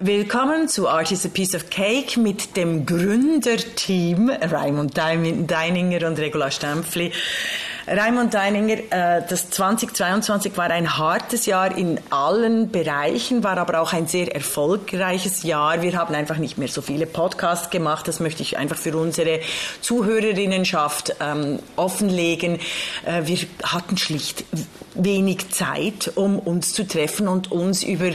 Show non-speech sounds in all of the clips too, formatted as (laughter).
Willkommen zu Art is a Piece of Cake mit dem Gründerteam Raimund Deininger und Regula Stempfli. Raimund Deininger, äh, das 2022 war ein hartes Jahr in allen Bereichen, war aber auch ein sehr erfolgreiches Jahr. Wir haben einfach nicht mehr so viele Podcasts gemacht. Das möchte ich einfach für unsere Zuhörerinnenschaft ähm, offenlegen. Äh, wir hatten schlicht wenig Zeit, um uns zu treffen und uns über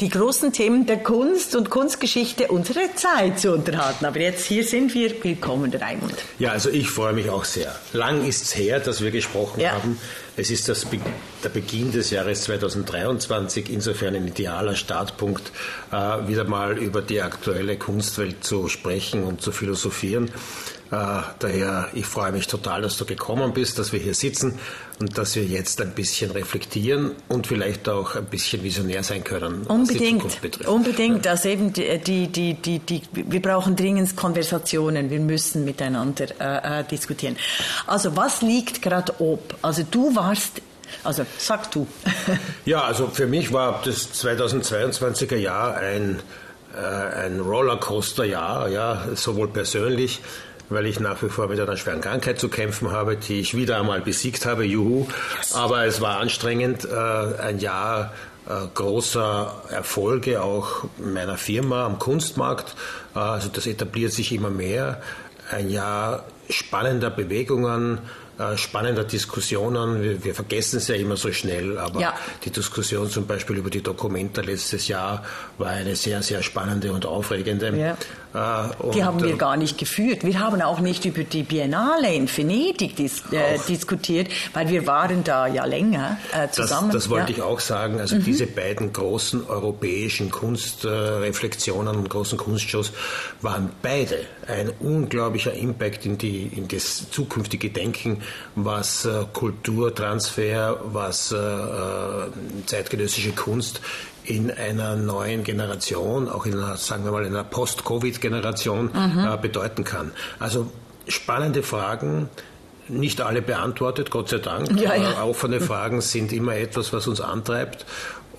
die großen Themen der Kunst und Kunstgeschichte unserer Zeit zu unterhalten. Aber jetzt hier sind wir. Willkommen, Raimund. Ja, also ich freue mich auch sehr. Lang ist es her, dass wir gesprochen ja. haben. Es ist das Be der Beginn des Jahres 2023, insofern ein idealer Startpunkt, äh, wieder mal über die aktuelle Kunstwelt zu sprechen und zu philosophieren. Äh, daher, ich freue mich total, dass du gekommen bist, dass wir hier sitzen und dass wir jetzt ein bisschen reflektieren und vielleicht auch ein bisschen visionär sein können. Unbedingt, unbedingt. Also eben die, die, die, die, wir brauchen dringend Konversationen. Wir müssen miteinander äh, äh diskutieren. Also was liegt gerade ob? Also du warst also sag du. (laughs) ja, also für mich war das 2022er Jahr ein, äh, ein Rollercoaster-Jahr, ja, sowohl persönlich weil ich nach wie vor mit einer schweren Krankheit zu kämpfen habe, die ich wieder einmal besiegt habe, juhu. Aber es war anstrengend, äh, ein Jahr äh, großer Erfolge auch meiner Firma am Kunstmarkt. Äh, also das etabliert sich immer mehr. Ein Jahr spannender Bewegungen, spannender Diskussionen. Wir, wir, vergessen es ja immer so schnell, aber ja. die Diskussion zum Beispiel über die Dokumente letztes Jahr war eine sehr, sehr spannende und aufregende. Ja. Äh, und die haben wir äh, gar nicht geführt. Wir haben auch nicht über die Biennale in Venedig dis äh, diskutiert, weil wir waren da ja länger äh, zusammen. Das, das wollte ja. ich auch sagen. Also mhm. diese beiden großen europäischen Kunstreflexionen und großen Kunstshows waren beide ein unglaublicher Impact in, die, in das zukünftige Denken was äh, Kulturtransfer, was äh, äh, zeitgenössische Kunst in einer neuen Generation, auch in einer, sagen wir mal, in einer Post-Covid-Generation mhm. bedeuten kann. Also spannende Fragen, nicht alle beantwortet, Gott sei Dank. Ja, ja. Offene Fragen sind immer etwas, was uns antreibt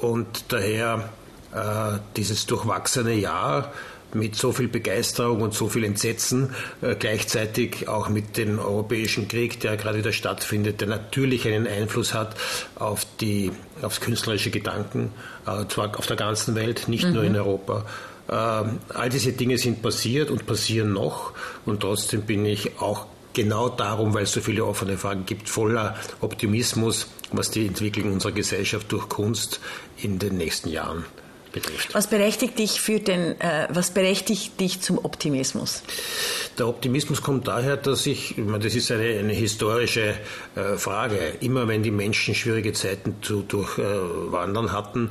und daher äh, dieses durchwachsene Jahr mit so viel Begeisterung und so viel Entsetzen, äh, gleichzeitig auch mit dem europäischen Krieg, der gerade wieder stattfindet, der natürlich einen Einfluss hat auf die, aufs künstlerische Gedanken, äh, zwar auf der ganzen Welt, nicht mhm. nur in mhm. Europa. Äh, all diese Dinge sind passiert und passieren noch und trotzdem bin ich auch genau darum, weil es so viele offene Fragen gibt, voller Optimismus, was die Entwicklung unserer Gesellschaft durch Kunst in den nächsten Jahren betrifft. Was berechtigt dich für den, äh, was berechtigt dich zum Optimismus? Der Optimismus kommt daher, dass ich, ich meine, das ist eine, eine historische äh, Frage. Immer wenn die Menschen schwierige Zeiten zu durchwandern äh, hatten,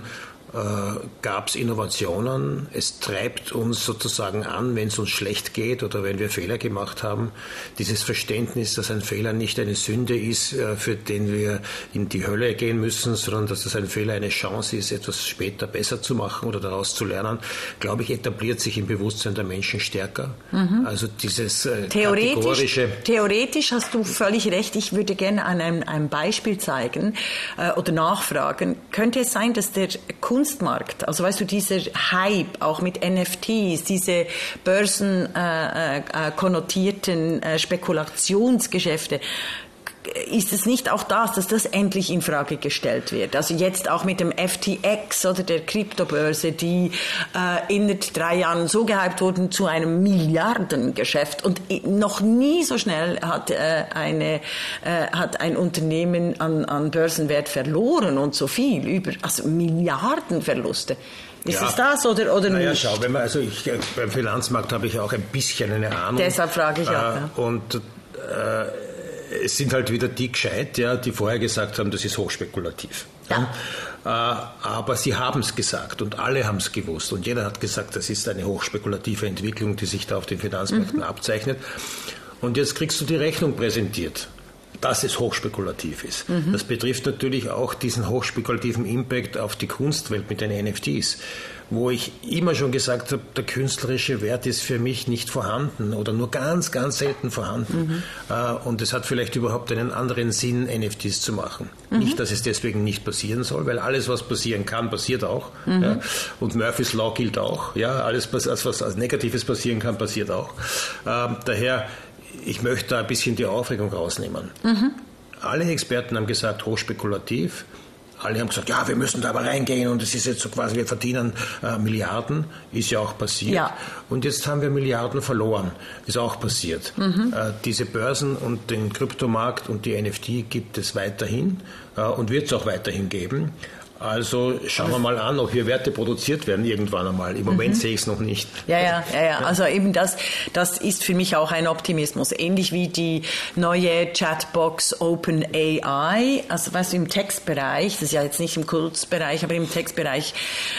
äh, gab es Innovationen. Es treibt uns sozusagen an, wenn es uns schlecht geht oder wenn wir Fehler gemacht haben. Dieses Verständnis, dass ein Fehler nicht eine Sünde ist, äh, für den wir in die Hölle gehen müssen, sondern dass es ein Fehler eine Chance ist, etwas später besser zu machen oder daraus zu lernen, glaube ich, etabliert sich im Bewusstsein der Menschen stärker. Mhm. Also dieses äh, theoretisch, theoretisch hast du völlig recht. Ich würde gerne an einem, einem Beispiel zeigen äh, oder nachfragen. Könnte es sein, dass der Kunst Kunstmarkt. Also weißt du, dieser Hype auch mit NFTs, diese börsenkonnotierten äh, äh, äh, Spekulationsgeschäfte, ist es nicht auch das, dass das endlich in Frage gestellt wird? Also jetzt auch mit dem FTX oder der Kryptobörse, die äh, in drei Jahren so gehypt wurden zu einem Milliardengeschäft und noch nie so schnell hat äh, eine äh, hat ein Unternehmen an, an Börsenwert verloren und so viel über also Milliardenverluste. Ist ja. es das oder, oder naja, nicht? schau, wenn man, also ich, beim Finanzmarkt habe ich auch ein bisschen eine Ahnung. Deshalb frage ich auch. Äh, ja. Und äh, es sind halt wieder die gescheit, ja, die vorher gesagt haben, das ist hochspekulativ. Ja. Äh, aber sie haben es gesagt und alle haben es gewusst und jeder hat gesagt, das ist eine hochspekulative Entwicklung, die sich da auf den Finanzmärkten mhm. abzeichnet. Und jetzt kriegst du die Rechnung präsentiert. Dass es hochspekulativ ist. Mhm. Das betrifft natürlich auch diesen hochspekulativen Impact auf die Kunstwelt mit den NFTs wo ich immer schon gesagt habe, der künstlerische Wert ist für mich nicht vorhanden oder nur ganz, ganz selten vorhanden. Mhm. Äh, und es hat vielleicht überhaupt einen anderen Sinn, NFTs zu machen. Mhm. Nicht, dass es deswegen nicht passieren soll, weil alles, was passieren kann, passiert auch. Mhm. Ja. Und Murphy's Law gilt auch. Ja, alles, was als Negatives passieren kann, passiert auch. Ähm, daher, ich möchte da ein bisschen die Aufregung rausnehmen. Mhm. Alle Experten haben gesagt, hochspekulativ. Alle haben gesagt, ja, wir müssen da aber reingehen und es ist jetzt so quasi, wir verdienen äh, Milliarden, ist ja auch passiert. Ja. Und jetzt haben wir Milliarden verloren, ist auch passiert. Mhm. Äh, diese Börsen und den Kryptomarkt und die NFT gibt es weiterhin äh, und wird es auch weiterhin geben. Also schauen wir mal an, ob hier Werte produziert werden irgendwann einmal. Im Moment mhm. sehe ich es noch nicht. Ja, ja, ja, ja. Also eben das, das ist für mich auch ein Optimismus. Ähnlich wie die neue Chatbox OpenAI. Also weißt du, im Textbereich, das ist ja jetzt nicht im Kurzbereich, aber im Textbereich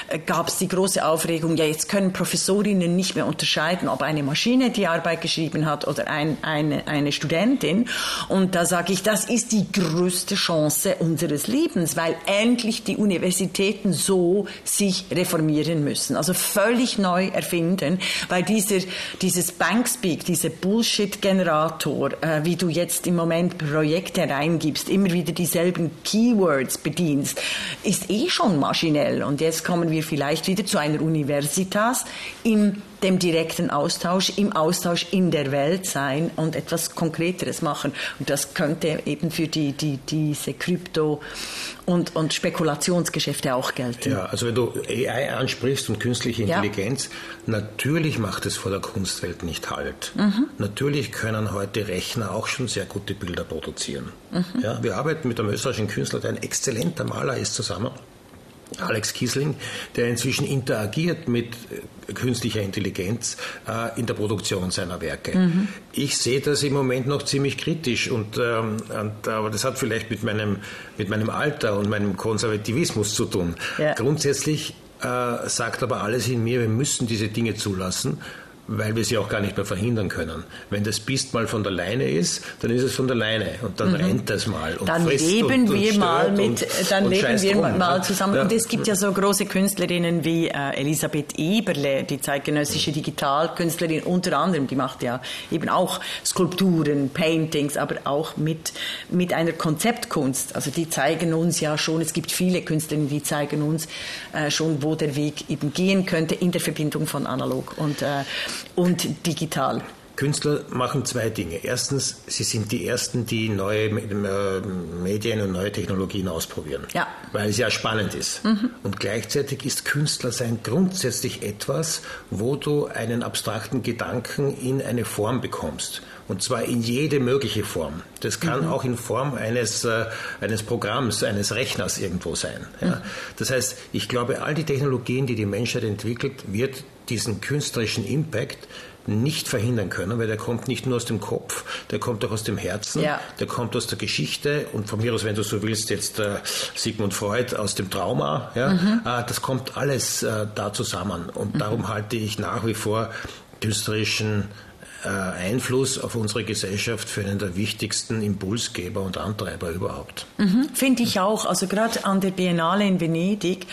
äh, gab es die große Aufregung, ja jetzt können Professorinnen nicht mehr unterscheiden, ob eine Maschine die Arbeit geschrieben hat oder ein, eine, eine Studentin. Und da sage ich, das ist die größte Chance unseres Lebens, weil endlich die Universitäten so sich reformieren müssen, also völlig neu erfinden, weil dieser, dieses Bankspeak, dieser Bullshit-Generator, äh, wie du jetzt im Moment Projekte reingibst, immer wieder dieselben Keywords bedienst, ist eh schon maschinell. Und jetzt kommen wir vielleicht wieder zu einer Universitas im dem direkten Austausch, im Austausch in der Welt sein und etwas Konkreteres machen. Und das könnte eben für die, die, diese Krypto- und, und Spekulationsgeschäfte auch gelten. Ja, also wenn du AI ansprichst und künstliche Intelligenz, ja. natürlich macht es vor der Kunstwelt nicht Halt. Mhm. Natürlich können heute Rechner auch schon sehr gute Bilder produzieren. Mhm. Ja, wir arbeiten mit einem österreichischen Künstler, der ein exzellenter Maler ist, zusammen. Alex Kiesling, der inzwischen interagiert mit äh, künstlicher Intelligenz äh, in der Produktion seiner Werke. Mhm. Ich sehe das im Moment noch ziemlich kritisch und, ähm, und, aber das hat vielleicht mit meinem, mit meinem Alter und meinem Konservativismus zu tun. Ja. Grundsätzlich äh, sagt aber alles in mir, wir müssen diese Dinge zulassen weil wir sie auch gar nicht mehr verhindern können. Wenn das Biest mal von der Leine ist, dann ist es von der Leine und dann mhm. rennt es mal und dann frisst leben und, wir und mal mit, und, dann und leben wir rum, mal zusammen. Ja. Und es gibt ja so große Künstlerinnen wie äh, Elisabeth Eberle, die zeitgenössische Digitalkünstlerin unter anderem, die macht ja eben auch Skulpturen, Paintings, aber auch mit mit einer Konzeptkunst. Also die zeigen uns ja schon. Es gibt viele Künstlerinnen, die zeigen uns äh, schon, wo der Weg eben gehen könnte in der Verbindung von analog und äh, und digital? Künstler machen zwei Dinge. Erstens, sie sind die Ersten, die neue äh, Medien und neue Technologien ausprobieren, ja. weil es ja spannend ist. Mhm. Und gleichzeitig ist Künstlersein grundsätzlich etwas, wo du einen abstrakten Gedanken in eine Form bekommst. Und zwar in jede mögliche Form. Das kann mhm. auch in Form eines, äh, eines Programms, eines Rechners irgendwo sein. Ja? Mhm. Das heißt, ich glaube, all die Technologien, die die Menschheit entwickelt, wird diesen künstlerischen Impact nicht verhindern können, weil der kommt nicht nur aus dem Kopf, der kommt auch aus dem Herzen, ja. der kommt aus der Geschichte und von mir aus, wenn du so willst, jetzt äh, Sigmund Freud aus dem Trauma. Ja, mhm. äh, das kommt alles äh, da zusammen und mhm. darum halte ich nach wie vor künstlerischen Einfluss auf unsere Gesellschaft für einen der wichtigsten Impulsgeber und Antreiber überhaupt. Mhm, Finde ich auch. Also gerade an der Biennale in Venedig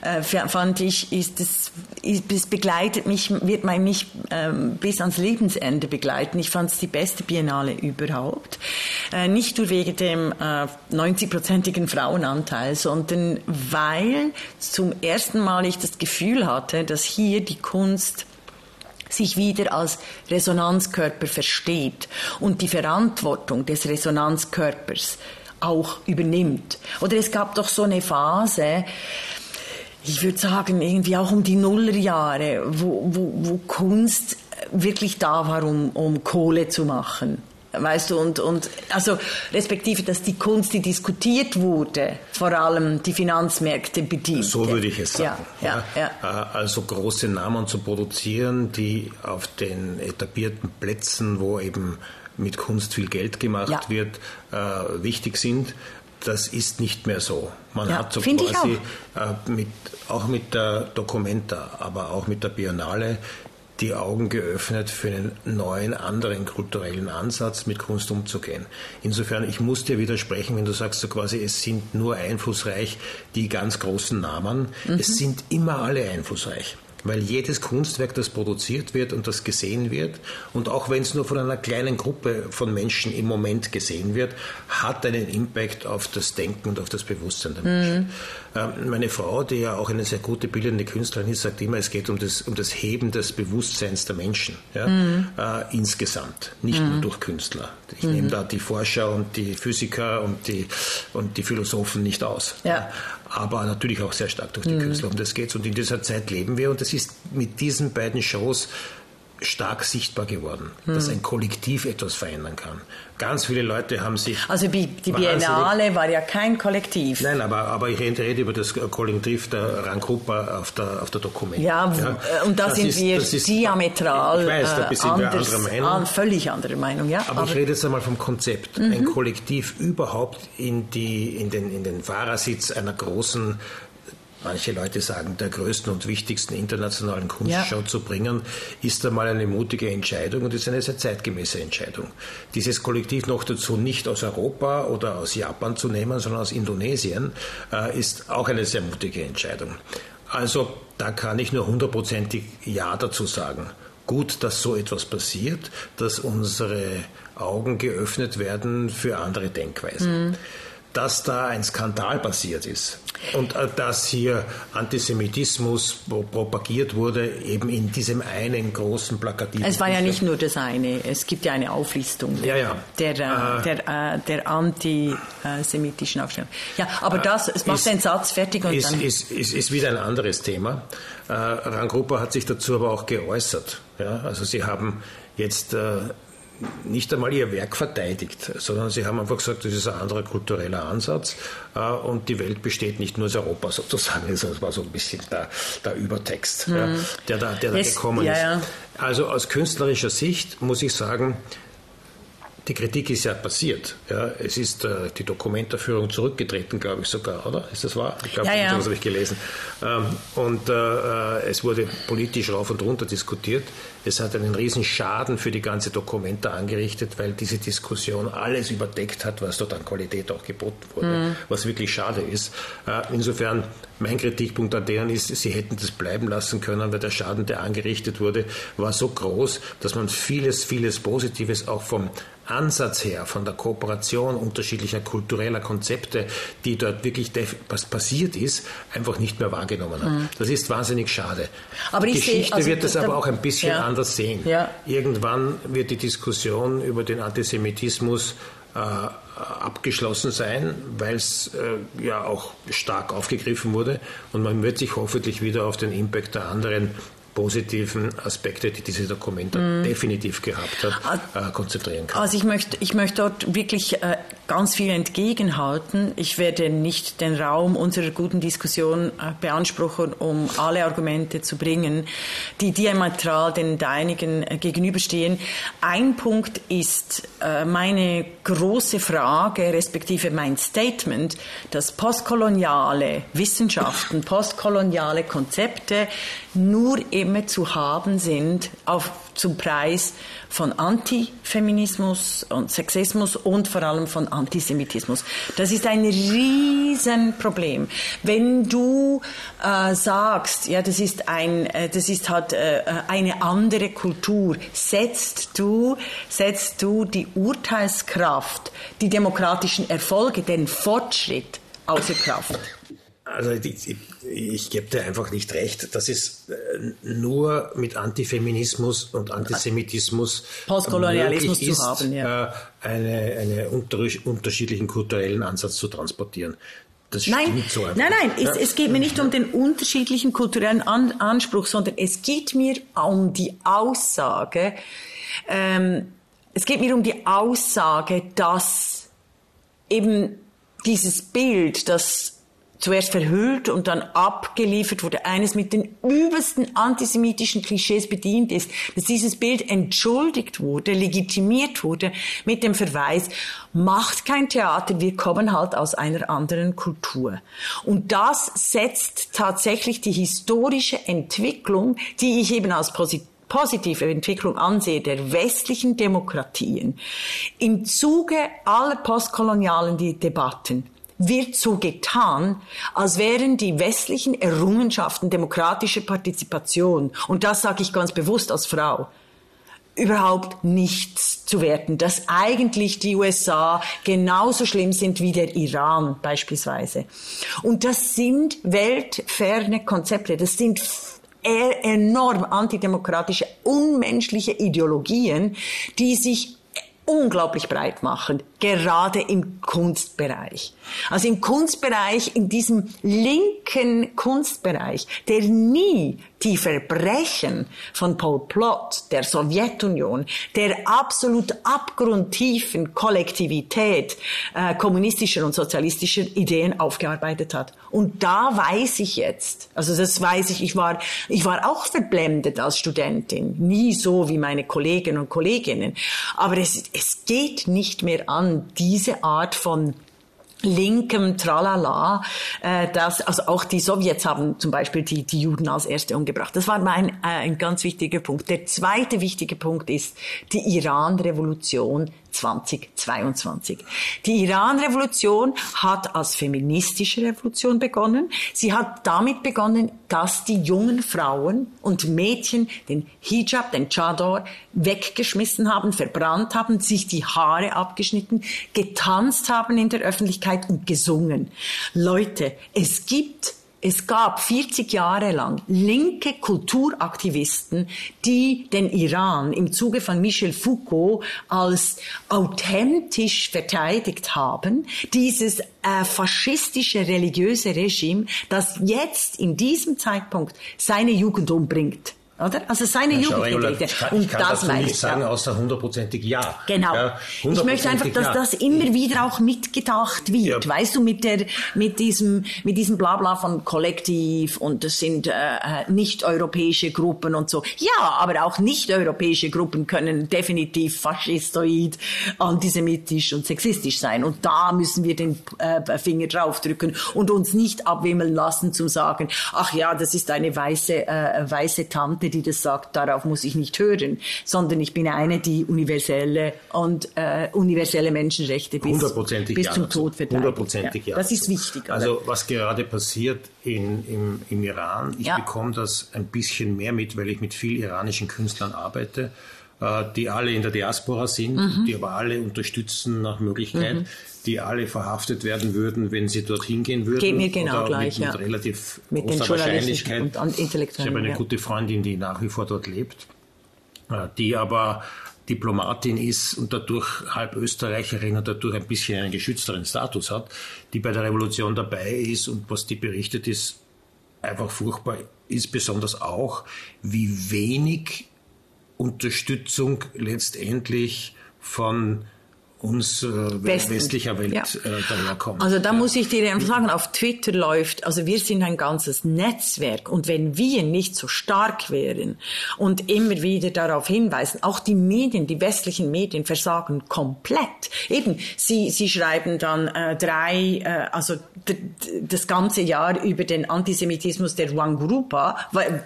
äh, fand ich, ist es, es begleitet mich, wird mich ähm, bis ans Lebensende begleiten. Ich fand es die beste Biennale überhaupt. Äh, nicht nur wegen dem äh, 90-prozentigen Frauenanteil, sondern weil zum ersten Mal ich das Gefühl hatte, dass hier die Kunst sich wieder als Resonanzkörper versteht und die Verantwortung des Resonanzkörpers auch übernimmt. Oder es gab doch so eine Phase, ich würde sagen, irgendwie auch um die Nullerjahre, wo, wo, wo Kunst wirklich da war, um, um Kohle zu machen weißt du, und, und also respektive, dass die Kunst, die diskutiert wurde, vor allem die Finanzmärkte bedient. So würde ich es sagen. Ja, ja, ja. Äh, also große Namen zu produzieren, die auf den etablierten Plätzen, wo eben mit Kunst viel Geld gemacht ja. wird, äh, wichtig sind. Das ist nicht mehr so. Man ja, hat so quasi auch. Äh, mit, auch mit der Documenta, aber auch mit der Biennale die Augen geöffnet für einen neuen, anderen kulturellen Ansatz, mit Kunst umzugehen. Insofern, ich muss dir widersprechen, wenn du sagst, so quasi, es sind nur einflussreich die ganz großen Namen. Mhm. Es sind immer alle einflussreich weil jedes Kunstwerk, das produziert wird und das gesehen wird, und auch wenn es nur von einer kleinen Gruppe von Menschen im Moment gesehen wird, hat einen Impact auf das Denken und auf das Bewusstsein der Menschen. Mhm. Ähm, meine Frau, die ja auch eine sehr gute bildende Künstlerin ist, sagt immer, es geht um das, um das Heben des Bewusstseins der Menschen ja, mhm. äh, insgesamt, nicht mhm. nur durch Künstler. Ich mhm. nehme da die Forscher und die Physiker und die, und die Philosophen nicht aus. Ja. Aber natürlich auch sehr stark durch die mhm. Künstler. Um das geht Und in dieser Zeit leben wir. Und es ist mit diesen beiden Shows stark sichtbar geworden, hm. dass ein Kollektiv etwas verändern kann. Ganz viele Leute haben sich. Also die Biennale war ja kein Kollektiv. Nein, aber, aber ich rede über das Kollektiv der Rangruppe auf der, auf der Dokument. Ja, ja, und da sind ist, wir ist, diametral ich weiß, da sind wir anderer Meinung. An, völlig andere Meinung, ja. Aber, aber, ich rede jetzt einmal vom Konzept. Mhm. Ein Kollektiv überhaupt in, die, in, den, in den Fahrersitz einer großen manche Leute sagen, der größten und wichtigsten internationalen Kunstshow ja. zu bringen, ist einmal eine mutige Entscheidung und ist eine sehr zeitgemäße Entscheidung. Dieses Kollektiv noch dazu nicht aus Europa oder aus Japan zu nehmen, sondern aus Indonesien, äh, ist auch eine sehr mutige Entscheidung. Also da kann ich nur hundertprozentig Ja dazu sagen. Gut, dass so etwas passiert, dass unsere Augen geöffnet werden für andere Denkweisen. Mhm dass da ein Skandal passiert ist und äh, dass hier Antisemitismus propagiert wurde, eben in diesem einen großen plakativen. Es war ja nicht nur das eine, es gibt ja eine Auflistung ja, ja. Der, äh, der, äh, der antisemitischen Aufstellung. Ja, aber das, es macht ist, den Satz fertig und ist, dann. Ist, ist, ist wieder ein anderes Thema. Äh, Rangruppe hat sich dazu aber auch geäußert. Ja? Also sie haben jetzt äh, nicht einmal ihr Werk verteidigt, sondern sie haben einfach gesagt, das ist ein anderer kultureller Ansatz äh, und die Welt besteht nicht nur aus Europa sozusagen. Das war so ein bisschen der, der Übertext, mhm. ja, der da, der da yes, gekommen ja, ist. Also aus künstlerischer Sicht muss ich sagen, die Kritik ist ja passiert. Ja, es ist äh, die Dokumentarführung zurückgetreten, glaube ich sogar, oder? Ist das wahr? Ich glaube, ja, ja. das habe ich gelesen. Ähm, und äh, äh, es wurde politisch rauf und runter diskutiert. Es hat einen riesen Schaden für die ganze Dokumenta angerichtet, weil diese Diskussion alles überdeckt hat, was dort an Qualität auch geboten wurde, mhm. was wirklich schade ist. Äh, insofern, mein Kritikpunkt an denen ist, sie hätten das bleiben lassen können, weil der Schaden, der angerichtet wurde, war so groß, dass man vieles, vieles Positives auch vom Ansatz her, von der Kooperation unterschiedlicher kultureller Konzepte, die dort wirklich was passiert ist, einfach nicht mehr wahrgenommen hat. Mhm. Das ist wahnsinnig schade. Aber die Geschichte sehe, also wird das aber auch ein bisschen ja. anders sehen. Ja. Irgendwann wird die Diskussion über den Antisemitismus äh, abgeschlossen sein, weil es äh, ja auch stark aufgegriffen wurde und man wird sich hoffentlich wieder auf den Impact der anderen positiven Aspekte, die diese Dokumente mm. definitiv gehabt hat, äh, konzentrieren kann. Also ich möchte, ich möchte dort wirklich äh, ganz viel entgegenhalten. Ich werde nicht den Raum unserer guten Diskussion äh, beanspruchen, um alle Argumente zu bringen, die diametral den deinigen äh, gegenüberstehen. Ein Punkt ist äh, meine große Frage, respektive mein Statement, dass postkoloniale Wissenschaften, postkoloniale Konzepte nur immer zu haben sind auf, zum Preis von Antifeminismus und Sexismus und vor allem von Antisemitismus. Das ist ein Riesenproblem. Wenn du äh, sagst, ja, das ist ein, äh, das ist halt äh, eine andere Kultur, setzt du, setzt du die Urteilskraft, die demokratischen Erfolge, den Fortschritt außer Kraft. Also ich, ich gebe dir einfach nicht recht, dass es äh, nur mit Antifeminismus und Antisemitismus Postkolonialismus ist, zu haben, ja. Äh, eine, unter, unterschiedlichen kulturellen Ansatz zu transportieren. Das nein, so nein, nein, ja. es, es, geht mir nicht um den unterschiedlichen kulturellen An Anspruch, sondern es geht mir um die Aussage, ähm, es geht mir um die Aussage, dass eben dieses Bild, das zuerst verhüllt und dann abgeliefert wurde, eines mit den übelsten antisemitischen Klischees bedient ist, dass dieses Bild entschuldigt wurde, legitimiert wurde mit dem Verweis, macht kein Theater, wir kommen halt aus einer anderen Kultur. Und das setzt tatsächlich die historische Entwicklung, die ich eben als positiv positive Entwicklung ansehe der westlichen Demokratien im Zuge aller postkolonialen Debatten, wird so getan, als wären die westlichen Errungenschaften demokratische Partizipation, und das sage ich ganz bewusst als Frau, überhaupt nichts zu werten, dass eigentlich die USA genauso schlimm sind wie der Iran beispielsweise. Und das sind weltferne Konzepte, das sind enorm antidemokratische, unmenschliche Ideologien, die sich unglaublich breit machen, gerade im Kunstbereich. Also im Kunstbereich, in diesem linken Kunstbereich, der nie die Verbrechen von Pol Pot, der Sowjetunion, der absolut abgrundtiefen Kollektivität äh, kommunistischer und sozialistischer Ideen aufgearbeitet hat. Und da weiß ich jetzt, also das weiß ich, ich war, ich war auch verblendet als Studentin, nie so wie meine Kollegen und Kolleginnen, aber es, es geht nicht mehr an, diese Art von linkem Tralala, äh, das, also auch die Sowjets haben zum Beispiel die, die Juden als Erste umgebracht. Das war mein, äh, ein ganz wichtiger Punkt. Der zweite wichtige Punkt ist die Iran-Revolution 2022. Die Iran-Revolution hat als feministische Revolution begonnen. Sie hat damit begonnen, dass die jungen Frauen und Mädchen den Hijab, den Chador weggeschmissen haben, verbrannt haben, sich die Haare abgeschnitten, getanzt haben in der Öffentlichkeit und gesungen. Leute, es gibt es gab 40 Jahre lang linke Kulturaktivisten, die den Iran im Zuge von Michel Foucault als authentisch verteidigt haben. Dieses äh, faschistische religiöse Regime, das jetzt in diesem Zeitpunkt seine Jugend umbringt. Oder? Also seine ja, Jugendgedichte. Und ich kann das dazu nicht sagen, ja. außer hundertprozentig ja. Genau. Ja, ich möchte einfach, dass ja. das immer wieder auch mitgedacht wird. Weißt du, mit der, mit diesem, mit diesem Blabla von Kollektiv und das sind äh, äh, nicht-europäische Gruppen und so. Ja, aber auch nicht-europäische Gruppen können definitiv faschistoid, antisemitisch und sexistisch sein. Und da müssen wir den äh, Finger draufdrücken und uns nicht abwimmeln lassen zum sagen, ach ja, das ist eine weiße, äh, weiße Tante, Tante, die das sagt, darauf muss ich nicht hören, sondern ich bin eine, die universelle und äh, universelle Menschenrechte bis, bis zum Tod verteidigt. Hundertprozentig ja. Das ist wichtig. Also was gerade passiert in, im, im Iran, ich ja. bekomme das ein bisschen mehr mit, weil ich mit vielen iranischen Künstlern arbeite die alle in der Diaspora sind, mhm. die aber alle unterstützen nach Möglichkeit, mhm. die alle verhaftet werden würden, wenn sie dorthin gehen würden. Geht mir genau gleich, mit, ja. Mit relativ mit großer Wahrscheinlichkeit. Und ich habe eine ja. gute Freundin, die nach wie vor dort lebt, äh, die aber Diplomatin ist und dadurch halb Österreicherin und dadurch ein bisschen einen geschützteren Status hat, die bei der Revolution dabei ist und was die berichtet ist, einfach furchtbar ist besonders auch, wie wenig Unterstützung letztendlich von uns äh, westlicher Welt ja. äh. Also da ja. muss ich dir einfach sagen, auf Twitter läuft, also wir sind ein ganzes Netzwerk und wenn wir nicht so stark wären und immer wieder darauf hinweisen, auch die Medien, die westlichen Medien versagen komplett. Eben, sie, sie schreiben dann äh, drei, äh, also das ganze Jahr über den Antisemitismus der Wangurupa,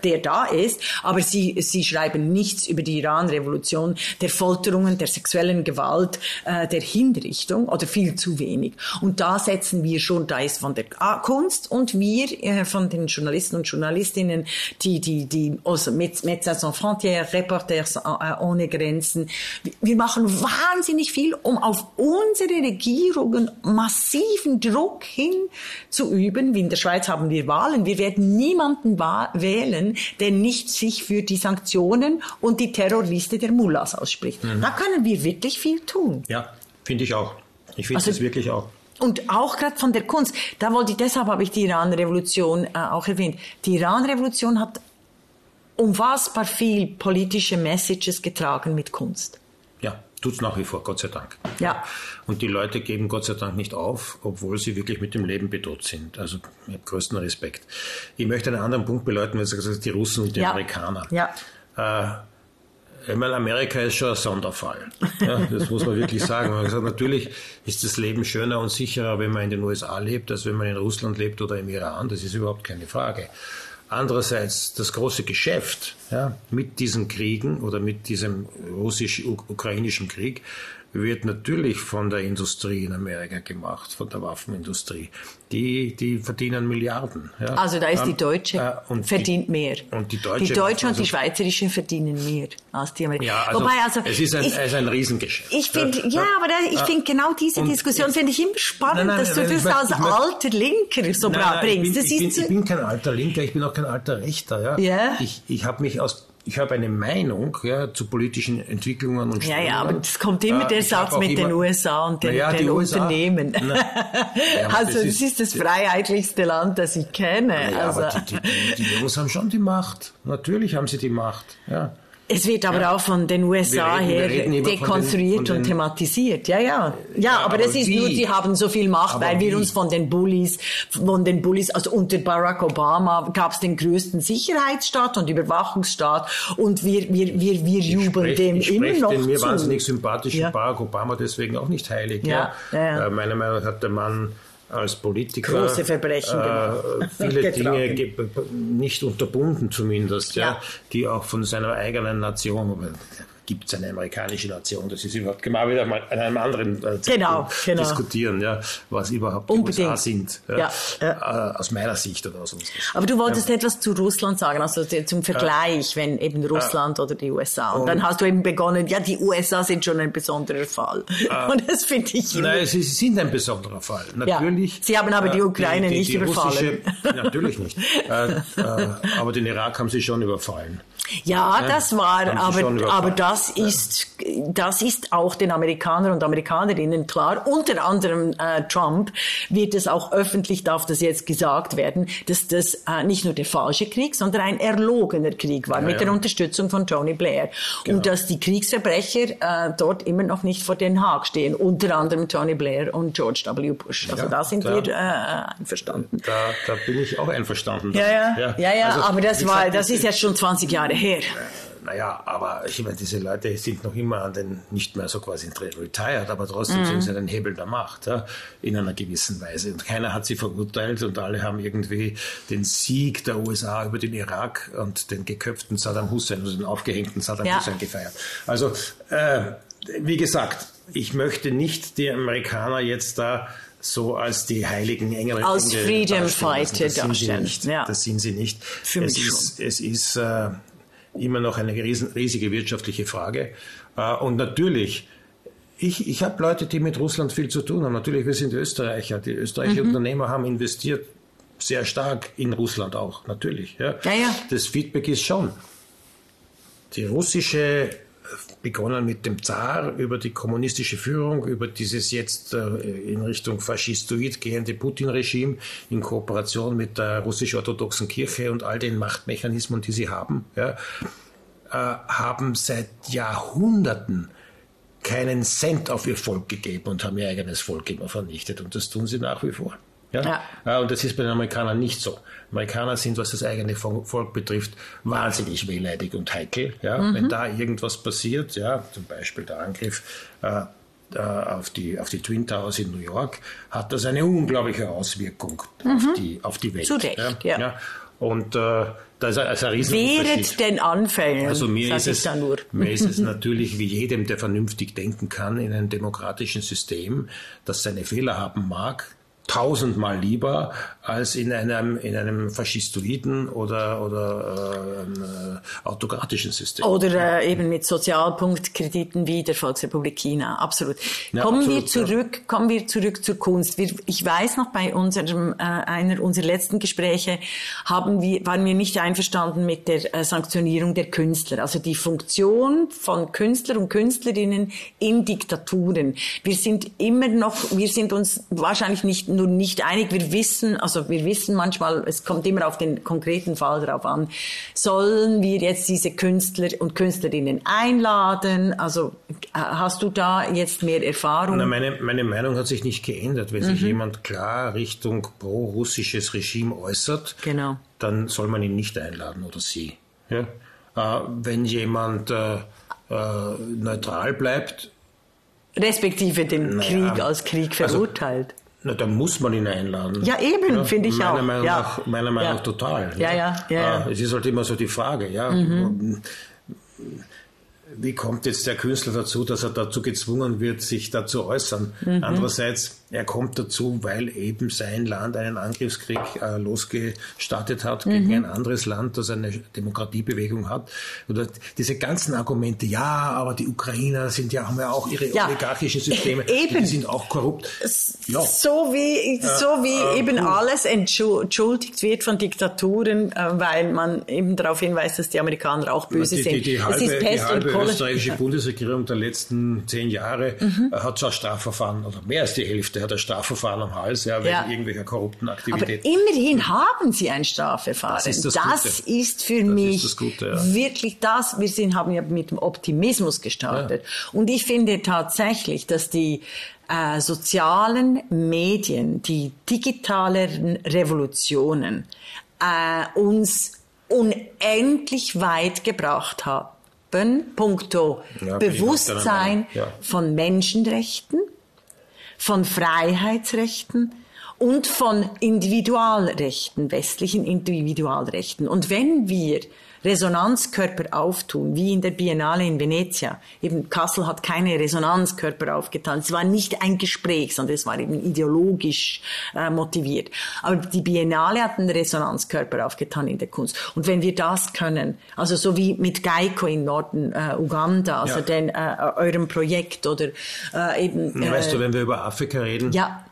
der da ist, aber sie, sie schreiben nichts über die Iran-Revolution, der Folterungen, der sexuellen Gewalt, äh, der Hinrichtung oder viel zu wenig. Und da setzen wir schon, da ist von der Kunst und wir äh, von den Journalisten und Journalistinnen, die, die, die, also Médecins Sans Frontières, Reporters äh, ohne Grenzen, wir machen wahnsinnig viel, um auf unsere Regierungen massiven Druck hinzuüben. Wie in der Schweiz haben wir Wahlen. Wir werden niemanden wählen, der nicht sich für die Sanktionen und die Terrorliste der Mullahs ausspricht. Mhm. Da können wir wirklich viel tun. Ja, Finde ich auch. Ich finde also, es wirklich auch. Und auch gerade von der Kunst. Da wollte ich, deshalb habe ich die Iran-Revolution äh, auch erwähnt. Die Iran-Revolution hat unfassbar viel politische Messages getragen mit Kunst. Ja, tut es nach wie vor, Gott sei Dank. Ja. Und die Leute geben Gott sei Dank nicht auf, obwohl sie wirklich mit dem Leben bedroht sind. Also ich habe größten Respekt. Ich möchte einen anderen Punkt beleuchten, weil du gesagt hast, die Russen und die ja. Amerikaner. Ja. Äh, meine, Amerika ist schon ein Sonderfall. Ja, das muss man wirklich sagen. Man gesagt, natürlich ist das Leben schöner und sicherer, wenn man in den USA lebt, als wenn man in Russland lebt oder im Iran. Das ist überhaupt keine Frage. Andererseits das große Geschäft ja, mit diesen Kriegen oder mit diesem russisch-ukrainischen Krieg wird natürlich von der Industrie in Amerika gemacht, von der Waffenindustrie. Die, die verdienen Milliarden. Ja. Also da ist die deutsche äh, verdient die, mehr. Und die deutsche, die deutsche und die also schweizerische verdienen mehr als die Amerikaner. Ja, also, Wobei, also es ist ein, ich, es ist ein Riesengeschäft. Ich finde, ja, aber da, ich finde genau diese Diskussion finde ich immer spannend, nein, nein, dass du das als alter Linker so nein, bringst. Ich bin, ich, bin, ich bin kein alter Linker, ich bin auch kein alter Rechter. Ja. Yeah. Ich, ich habe mich aus ich habe eine Meinung ja, zu politischen Entwicklungen und Strömungen. Ja, ja, aber es kommt immer äh, der Satz mit den USA und den, ja, den Unternehmen. Na, ja, (laughs) also das ist, ist, das freiheitlichste Land, das ich kenne. Ja, also. aber die, die, die Jungs haben schon die Macht. Natürlich haben sie die Macht. Ja. Es wird aber ja. auch von den USA reden, her dekonstruiert den, und thematisiert. Ja, ja. Ja, ja aber, aber das ist nur, sie haben so viel Macht, weil wir uns von den Bullies, von den Bullies, also unter Barack Obama gab es den größten Sicherheitsstaat und Überwachungsstaat und wir, wir, wir, wir jubeln dem ich immer noch den mir zu. wahnsinnig sympathischen ja. Barack Obama deswegen auch nicht heilig. Ja. ja. Äh, meiner Meinung nach hat der Mann als Politiker große Verbrechen äh, (laughs) viele Dinge nicht unterbunden zumindest, ja. ja. die auch von seiner eigenen Nation, gibt es eine amerikanische Nation. Das ist überhaupt, genau wieder mal an einem anderen äh, genau, genau. diskutieren, ja, was überhaupt Unbedingt. die USA sind. Ja, ja. Äh, aus meiner Sicht oder aus unserer Aber du wolltest ja. etwas zu Russland sagen, also zum Vergleich, wenn eben Russland oder die USA. Und, und, dann hast du eben begonnen, ja, die USA sind schon ein besonderer Fall. (laughs) Und das finde ich. Nein, sie sind ein besonderer Fall. Natürlich. Sie haben aber die äh, Ukraine die, die, nicht die überfallen. natürlich nicht. Äh, äh, aber den Irak haben sie schon überfallen. Ja, das war, aber, aber das ist, das ist auch den Amerikanern und Amerikanerinnen klar. Unter anderem äh, Trump wird es auch öffentlich, darf das jetzt gesagt werden, dass das äh, nicht nur der falsche Krieg, sondern ein erlogener Krieg war, ja, mit ja. der Unterstützung von Tony Blair. Genau. Und dass die Kriegsverbrecher äh, dort immer noch nicht vor Den Haag stehen, unter anderem Tony Blair und George W. Bush. Also da sind da, wir äh, einverstanden. Da, da bin ich auch einverstanden. Ja, ja, ja, ja, also, aber das war, das ist jetzt schon 20 Jahre her. Naja, aber ich meine, diese Leute sind noch immer an den, nicht mehr so quasi retired, aber trotzdem mhm. sind sie an den Hebel der Macht, ja, in einer gewissen Weise. Und keiner hat sie verurteilt und alle haben irgendwie den Sieg der USA über den Irak und den geköpften Saddam Hussein, also den aufgehängten Saddam ja. Hussein gefeiert. Also, äh, wie gesagt, ich möchte nicht die Amerikaner jetzt da so als die heiligen Engel. Als Engel Freedom Fighter darstellen. Ja. Das sind sie nicht. Für es, ist, schon. es ist äh, immer noch eine riesen, riesige wirtschaftliche Frage. Äh, und natürlich, ich, ich habe Leute, die mit Russland viel zu tun haben. Natürlich, wir sind Österreicher. Die österreichischen mhm. Unternehmer haben investiert sehr stark in Russland auch, natürlich. Ja. Ja, ja. Das Feedback ist schon. Die russische begonnen mit dem Zar über die kommunistische Führung, über dieses jetzt äh, in Richtung Faschistoid gehende Putin-Regime in Kooperation mit der russisch-orthodoxen Kirche und all den Machtmechanismen, die sie haben, ja, äh, haben seit Jahrhunderten keinen Cent auf ihr Volk gegeben und haben ihr eigenes Volk immer vernichtet. Und das tun sie nach wie vor. Ja? ja? Und das ist bei den Amerikanern nicht so. Amerikaner sind, was das eigene Volk betrifft, wahnsinnig wehleidig und heikel. Ja? Mhm. Wenn da irgendwas passiert, ja, zum Beispiel der Angriff äh, auf, die, auf die Twin Towers in New York, hat das eine unglaubliche Auswirkung mhm. auf, die, auf die Welt. Zu Recht, ja. ja. Und äh, da ist ein, ist ein Wehret den Anfällen. Also mir ist, es, mir ist es (laughs) natürlich wie jedem, der vernünftig denken kann, in einem demokratischen System, das seine Fehler haben mag, tausendmal lieber als in einem, in einem faschistoiden oder, oder äh, autokratischen System. Oder äh, eben mit Sozialpunktkrediten wie der Volksrepublik China. Absolut. Ja, kommen absolut, wir zurück, ja. kommen wir zurück zur Kunst. Wir, ich weiß noch, bei unserem, äh, einer unserer letzten Gespräche haben wir, waren wir nicht einverstanden mit der äh, Sanktionierung der Künstler. Also die Funktion von Künstlern und Künstlerinnen in Diktaturen. Wir sind immer noch, wir sind uns wahrscheinlich nicht nur nicht einig. Wir wissen, also wir wissen manchmal, es kommt immer auf den konkreten Fall drauf an, sollen wir jetzt diese Künstler und Künstlerinnen einladen? Also hast du da jetzt mehr Erfahrung? Na, meine, meine Meinung hat sich nicht geändert. Wenn mhm. sich jemand klar Richtung pro-russisches Regime äußert, genau. dann soll man ihn nicht einladen oder sie. Ja? Äh, wenn jemand äh, äh, neutral bleibt, respektive den naja, Krieg als Krieg also verurteilt. Na, da muss man ihn einladen. Ja, eben, ja, finde ich meiner auch. Meinung ja. nach, meiner Meinung nach total. Ja, ja, ja. ja, Es ist halt immer so die Frage, ja. Mhm wie kommt jetzt der Künstler dazu, dass er dazu gezwungen wird, sich dazu äußern? Mhm. Andererseits, er kommt dazu, weil eben sein Land einen Angriffskrieg äh, losgestartet hat mhm. gegen ein anderes Land, das eine Demokratiebewegung hat. Oder diese ganzen Argumente, ja, aber die Ukrainer sind ja, haben ja auch ihre ja. oligarchischen Systeme, eben. die sind auch korrupt. Ja. So wie, so wie äh, eben uh. alles entschuldigt wird von Diktaturen, äh, weil man eben darauf hinweist, dass die Amerikaner auch böse die, sind. Die, die halbe, Pest und österreichische (laughs) Bundesregierung der letzten zehn Jahre mhm. hat schon Strafverfahren, oder mehr als die Hälfte hat ein Strafverfahren am Hals, ja, wegen ja. irgendwelcher korrupten Aktivitäten. Aber immerhin haben sie ein Strafverfahren. Das ist, das das ist für das mich ist Gute, ja. wirklich das. Wir sind, haben ja mit dem Optimismus gestartet. Ja. Und ich finde tatsächlich, dass die äh, sozialen Medien, die digitalen Revolutionen äh, uns unendlich weit gebracht haben puncto ja, Bewusstsein ja. von Menschenrechten, von Freiheitsrechten und von Individualrechten, westlichen Individualrechten. Und wenn wir Resonanzkörper auftun, wie in der Biennale in Venezia. Eben Kassel hat keine Resonanzkörper aufgetan. Es war nicht ein Gespräch, sondern es war eben ideologisch äh, motiviert. Aber die Biennale hat einen Resonanzkörper aufgetan in der Kunst. Und wenn wir das können, also so wie mit Geiko in Norden äh, Uganda, also ja. den, äh, eurem Projekt oder äh, eben. weißt du, äh, wenn wir über Afrika reden, ja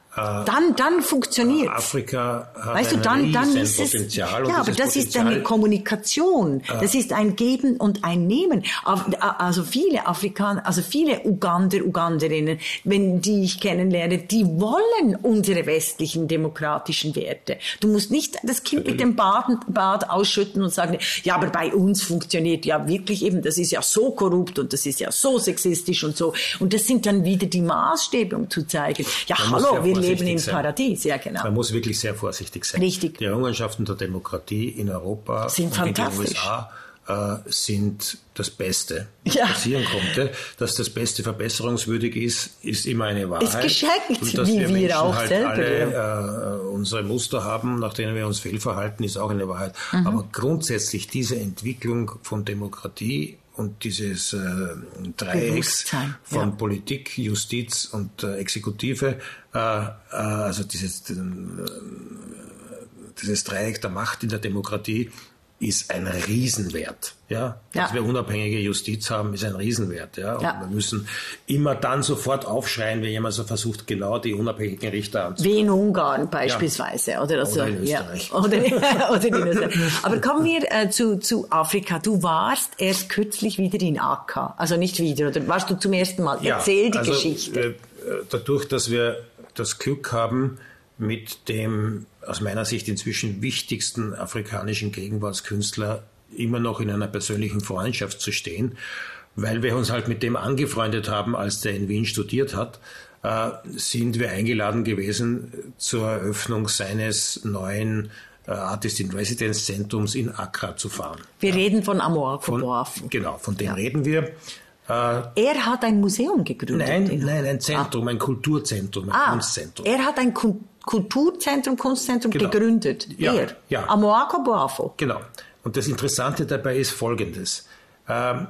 dann, dann funktioniert Afrika hat weißt du, dann, dann ist es, Potenzial. Ja, aber das ist eine Kommunikation. Ah. Das ist ein Geben und ein Nehmen. Also viele Afrikaner, also viele Ugander, Uganderinnen, wenn die ich kennenlerne, die wollen unsere westlichen demokratischen Werte. Du musst nicht das Kind mit dem Bad, Bad ausschütten und sagen, ja, aber bei uns funktioniert ja wirklich eben, das ist ja so korrupt und das ist ja so sexistisch und so. Und das sind dann wieder die Maßstäbe, um zu zeigen, ja, hallo, wir leben im sein. Paradies, ja genau. Man muss wirklich sehr vorsichtig sein. Richtig. Die Errungenschaften der Demokratie in Europa sind und in den USA äh, sind das Beste, was ja. passieren konnte. Dass das Beste verbesserungswürdig ist, ist immer eine Wahrheit. Ist geschenkt, und dass wie wir, wir auch halt selber. Alle, äh, unsere Muster haben, nach denen wir uns fehlverhalten, ist auch eine Wahrheit. Mhm. Aber grundsätzlich diese Entwicklung von Demokratie und dieses äh, Dreiecks von ja. Politik, Justiz und äh, Exekutive, äh, äh, also dieses, äh, dieses Dreieck der Macht in der Demokratie, ist ein Riesenwert. Ja, ja. dass wir unabhängige Justiz haben, ist ein Riesenwert. Ja, und ja. wir müssen immer dann sofort aufschreien, wenn jemand so versucht, genau die unabhängigen Richter anzunehmen. Wie in Ungarn beispielsweise ja. oder, so. oder in Österreich. (laughs) Oder, oder in (laughs) Österreich. Aber kommen wir äh, zu, zu Afrika. Du warst erst kürzlich wieder in Akka, also nicht wieder, oder warst du zum ersten Mal? Erzähl die also, Geschichte. Äh, dadurch, dass wir das Glück haben, mit dem aus meiner Sicht inzwischen wichtigsten afrikanischen Gegenwartskünstler immer noch in einer persönlichen Freundschaft zu stehen, weil wir uns halt mit dem angefreundet haben, als der in Wien studiert hat, äh, sind wir eingeladen gewesen zur Eröffnung seines neuen äh, Artist in Residence Zentrums in Accra zu fahren. Wir reden von Amor Koboaf. Genau, von dem ja. reden wir. Äh, er hat ein Museum gegründet. Nein, nein, ein Zentrum, ah. ein Kulturzentrum, ein ah, Kunstzentrum. Er hat ein Kulturzentrum, Kunstzentrum genau. gegründet. Ja, er. Ja. Amoako Boafo. Genau. Und das Interessante dabei ist Folgendes. Ähm,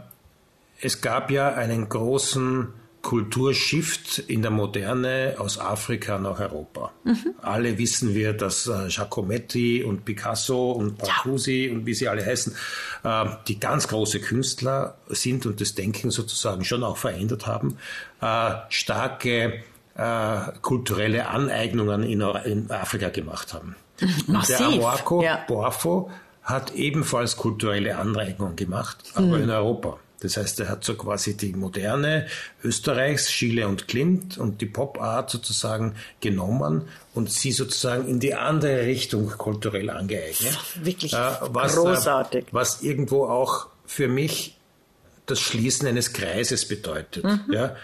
es gab ja einen großen Kulturshift in der Moderne aus Afrika nach Europa. Mhm. Alle wissen wir, dass äh, Giacometti und Picasso und Brancusi ja. und wie sie alle heißen, äh, die ganz große Künstler sind und das Denken sozusagen schon auch verändert haben, äh, starke äh, kulturelle Aneignungen in, in, Afrika gemacht haben. Massiv. Der Amoako ja. Boafo hat ebenfalls kulturelle Aneignungen gemacht, aber mhm. in Europa. Das heißt, er hat so quasi die moderne Österreichs, Schiele und Klimt und die Pop-Art sozusagen genommen und sie sozusagen in die andere Richtung kulturell angeeignet. Wirklich äh, was, großartig. Äh, was irgendwo auch für mich das Schließen eines Kreises bedeutet. Mhm. Ja,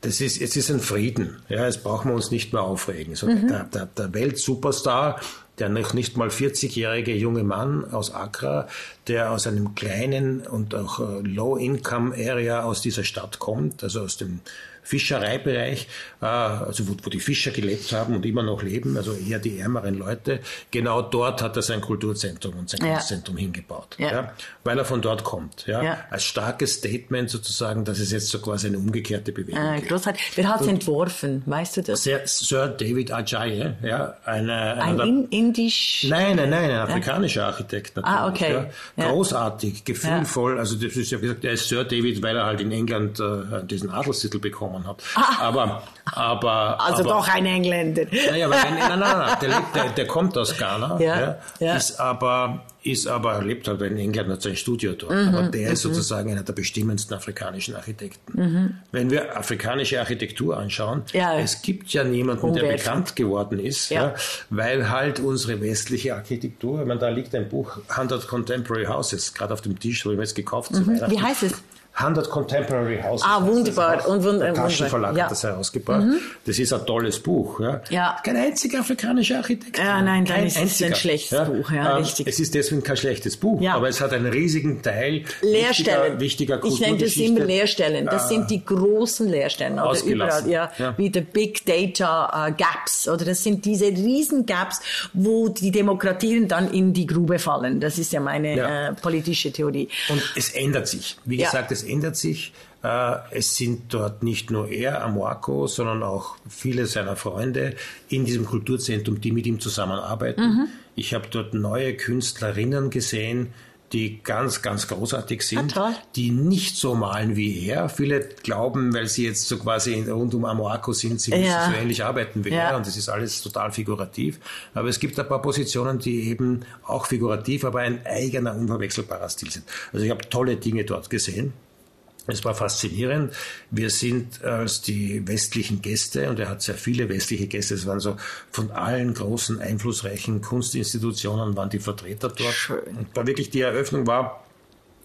das ist, es ist ein Frieden. Ja, jetzt brauchen wir uns nicht mehr aufregen. So, mhm. der, der, der Weltsuperstar, der noch nicht mal 40-jährige junge Mann aus Accra, der aus einem kleinen und auch äh, Low-Income-Area aus dieser Stadt kommt, also aus dem Fischereibereich, äh, also wo, wo, die Fischer gelebt haben und immer noch leben, also eher die ärmeren Leute. Genau dort hat er sein Kulturzentrum und sein ja. Kunstzentrum hingebaut, ja. ja. weil er von dort kommt. Als starkes Statement sozusagen, dass es jetzt so quasi eine umgekehrte Bewegung äh, großartig. Wer hat es entworfen? Weißt du das? Sir David Ajayi, ja, eine, ein in, indisch. Nein, nein, nein, ein afrikanischer Architekt natürlich. Ah, okay. Großartig, gefühlvoll. Also das ist ja gesagt, er ist Sir David, weil er halt in England äh, diesen Adelstitel bekommen bekommen hat. Ah. Aber, aber. Also aber, doch ein Engländer. Naja, aber nein, nein, nein, nein der, der, der, kommt aus Ghana, ja, ja, ist aber, ist aber, er lebt halt in England, hat sein Studio dort. Mhm, aber der ist mhm. sozusagen einer der bestimmendsten afrikanischen Architekten. Mhm. Wenn wir afrikanische Architektur anschauen, ja, es gibt ja niemanden, der bekannt geworden ist, ja. weil halt unsere westliche Architektur, ich meine, da liegt ein Buch, 100 Contemporary Houses, gerade auf dem Tisch, habe ich mir jetzt gekauft. Mhm. Wie heißt es? 100 Contemporary Houses. Ah, wunderbar. Und wund der Taschenverlag ja. hat das herausgebracht. Mhm. Das ist ein tolles Buch. Ja. ja. Kein einziger afrikanischer Architekt. Ja, nein, kein ist einziger. ein schlechtes ja. Buch. Ja, ähm, richtig. Es ist deswegen kein schlechtes Buch, aber es hat einen riesigen Teil Lehrstellen. wichtiger, wichtiger Ich nenne das immer Lehrstellen. Das sind die großen Lehrstellen. Oder überall, ja, ja. wie der Big Data uh, Gaps. Oder das sind diese riesen Gaps, wo die Demokratien dann in die Grube fallen. Das ist ja meine äh, politische Theorie. Und es ändert sich. Wie gesagt, es ändert sich. Äh, es sind dort nicht nur er, Amoako, sondern auch viele seiner Freunde in diesem Kulturzentrum, die mit ihm zusammenarbeiten. Mhm. Ich habe dort neue Künstlerinnen gesehen, die ganz, ganz großartig sind, ah, die nicht so malen wie er. Viele glauben, weil sie jetzt so quasi rund um Amoako sind, sie müssen ja. so ähnlich arbeiten wie ja. er und das ist alles total figurativ. Aber es gibt ein paar Positionen, die eben auch figurativ, aber ein eigener, unverwechselbarer Stil sind. Also ich habe tolle Dinge dort gesehen. Es war faszinierend. Wir sind als die westlichen Gäste, und er hat sehr viele westliche Gäste, es waren so von allen großen, einflussreichen Kunstinstitutionen waren die Vertreter dort. Schön. Und war wirklich die Eröffnung war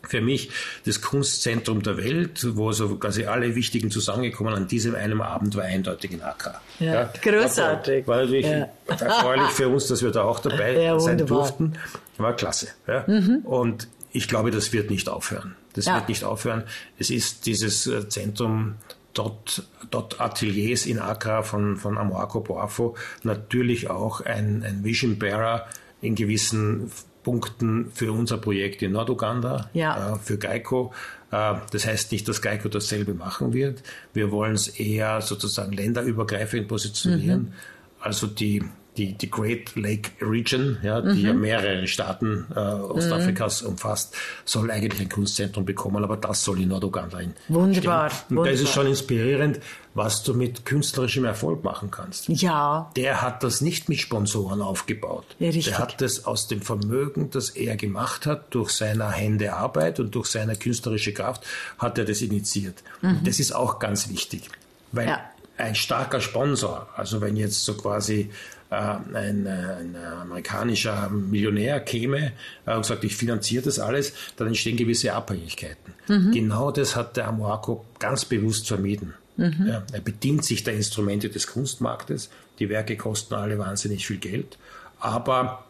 für mich das Kunstzentrum der Welt, wo so quasi alle Wichtigen zusammengekommen an diesem einen Abend war eindeutig in Accra. Ja, ja, großartig. War natürlich ja. erfreulich für uns, dass wir da auch dabei (laughs) ja, sein durften. War klasse. Ja. Mhm. Und ich glaube, das wird nicht aufhören. Das ja. wird nicht aufhören. Es ist dieses äh, Zentrum Dot, Dot Ateliers in Accra von, von Amoako Boafo natürlich auch ein, ein Vision Bearer in gewissen Punkten für unser Projekt in Norduganda, ja. äh, für Geico. Äh, das heißt nicht, dass Geico dasselbe machen wird. Wir wollen es eher sozusagen länderübergreifend positionieren. Mhm. Also die die, die Great Lake Region, ja, die mhm. ja mehrere Staaten äh, Ostafrikas mhm. umfasst, soll eigentlich ein Kunstzentrum bekommen, aber das soll in Norduganda in. Wunderbar. Und wunderbar. da ist es schon inspirierend, was du mit künstlerischem Erfolg machen kannst. Ja. Der hat das nicht mit Sponsoren aufgebaut. Ja, richtig. Der hat das aus dem Vermögen, das er gemacht hat, durch seine Hände Arbeit und durch seine künstlerische Kraft, hat er das initiiert. Mhm. Das ist auch ganz wichtig. Weil ja. ein starker Sponsor, also wenn jetzt so quasi ein, ein, amerikanischer Millionär käme äh, und sagt, ich finanziere das alles, dann entstehen gewisse Abhängigkeiten. Mhm. Genau das hat der Amoako ganz bewusst vermieden. Mhm. Ja, er bedient sich der Instrumente des Kunstmarktes. Die Werke kosten alle wahnsinnig viel Geld. Aber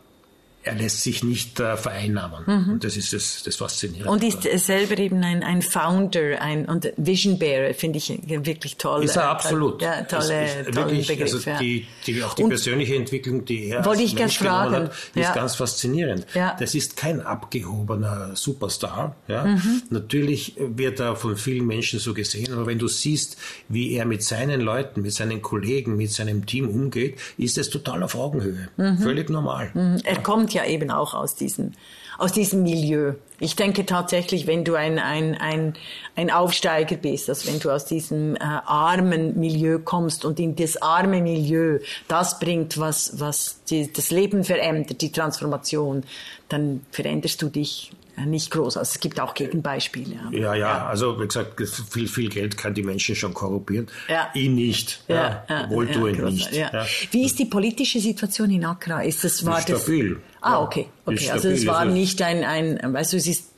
er lässt sich nicht äh, vereinnahmen. Mhm. Und das ist das, das Faszinierende. Und ist selber eben ein, ein Founder ein, und Vision Bearer, finde ich wirklich toll. Ist er absolut. Ja, tolle, tolle Begriff. Also ja. die, die, auch die und persönliche Entwicklung, die er wollte ich Mensch fragen. hat, ist ja. ganz faszinierend. Ja. Das ist kein abgehobener Superstar. Ja? Mhm. Natürlich wird er von vielen Menschen so gesehen, aber wenn du siehst, wie er mit seinen Leuten, mit seinen Kollegen, mit seinem Team umgeht, ist es total auf Augenhöhe. Mhm. Völlig normal. Mhm. Er kommt ja eben auch aus diesem, aus diesem Milieu. Ich denke tatsächlich, wenn du ein, ein, ein, ein Aufsteiger bist, dass wenn du aus diesem äh, armen Milieu kommst und in das arme Milieu das bringt, was, was die, das Leben verändert, die Transformation, dann veränderst du dich nicht groß. Also es gibt auch Gegenbeispiele. Ja, ja, ja. also wie gesagt, viel, viel Geld kann die Menschen schon korrumpieren. Ja. Ihn nicht. Ja, ja, wohltuend ja, nicht. Ja. Wie ist die politische Situation in Accra? Ist das war ist stabil. Das, ah, okay. okay. Also es war also nicht ein, ein, weißt du, es ist